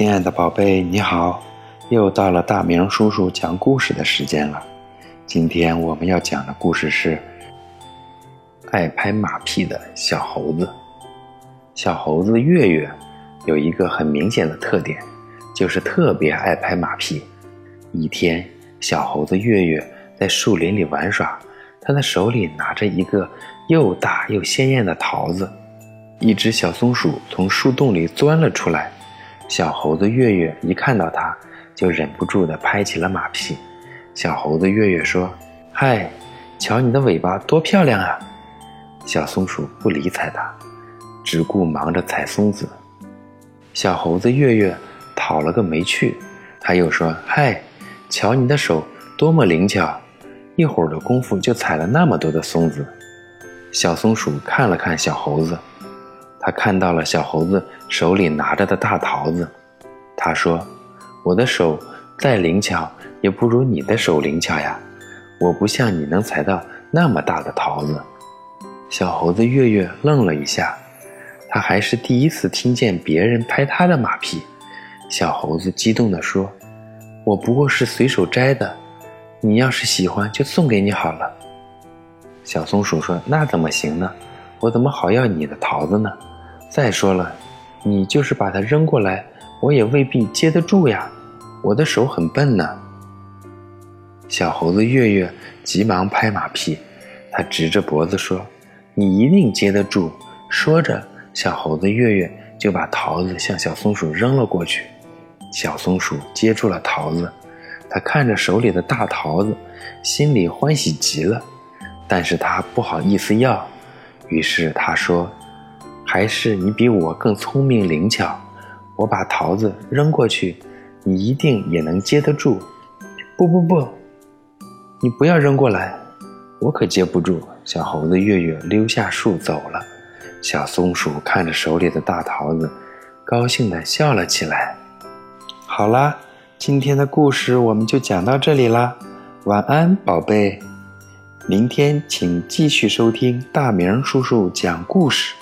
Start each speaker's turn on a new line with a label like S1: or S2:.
S1: 亲爱的宝贝，你好！又到了大明叔叔讲故事的时间了。今天我们要讲的故事是爱拍马屁的小猴子。小猴子月月有一个很明显的特点，就是特别爱拍马屁。一天，小猴子月月在树林里玩耍，他的手里拿着一个又大又鲜艳的桃子。一只小松鼠从树洞里钻了出来。小猴子月月一看到它，就忍不住地拍起了马屁。小猴子月月说：“嗨，瞧你的尾巴多漂亮啊！”小松鼠不理睬它，只顾忙着采松子。小猴子月月讨了个没趣，他又说：“嗨，瞧你的手多么灵巧，一会儿的功夫就采了那么多的松子。”小松鼠看了看小猴子。他看到了小猴子手里拿着的大桃子，他说：“我的手再灵巧，也不如你的手灵巧呀！我不像你能采到那么大的桃子。”小猴子月月愣了一下，他还是第一次听见别人拍他的马屁。小猴子激动地说：“我不过是随手摘的，你要是喜欢，就送给你好了。”小松鼠说：“那怎么行呢？我怎么好要你的桃子呢？”再说了，你就是把它扔过来，我也未必接得住呀。我的手很笨呢。小猴子月月急忙拍马屁，他直着脖子说：“你一定接得住。”说着，小猴子月月就把桃子向小松鼠扔了过去。小松鼠接住了桃子，他看着手里的大桃子，心里欢喜极了，但是他不好意思要，于是他说。还是你比我更聪明灵巧，我把桃子扔过去，你一定也能接得住。不不不，你不要扔过来，我可接不住。小猴子月月溜下树走了，小松鼠看着手里的大桃子，高兴地笑了起来。好啦，今天的故事我们就讲到这里啦，晚安，宝贝。明天请继续收听大明叔叔讲故事。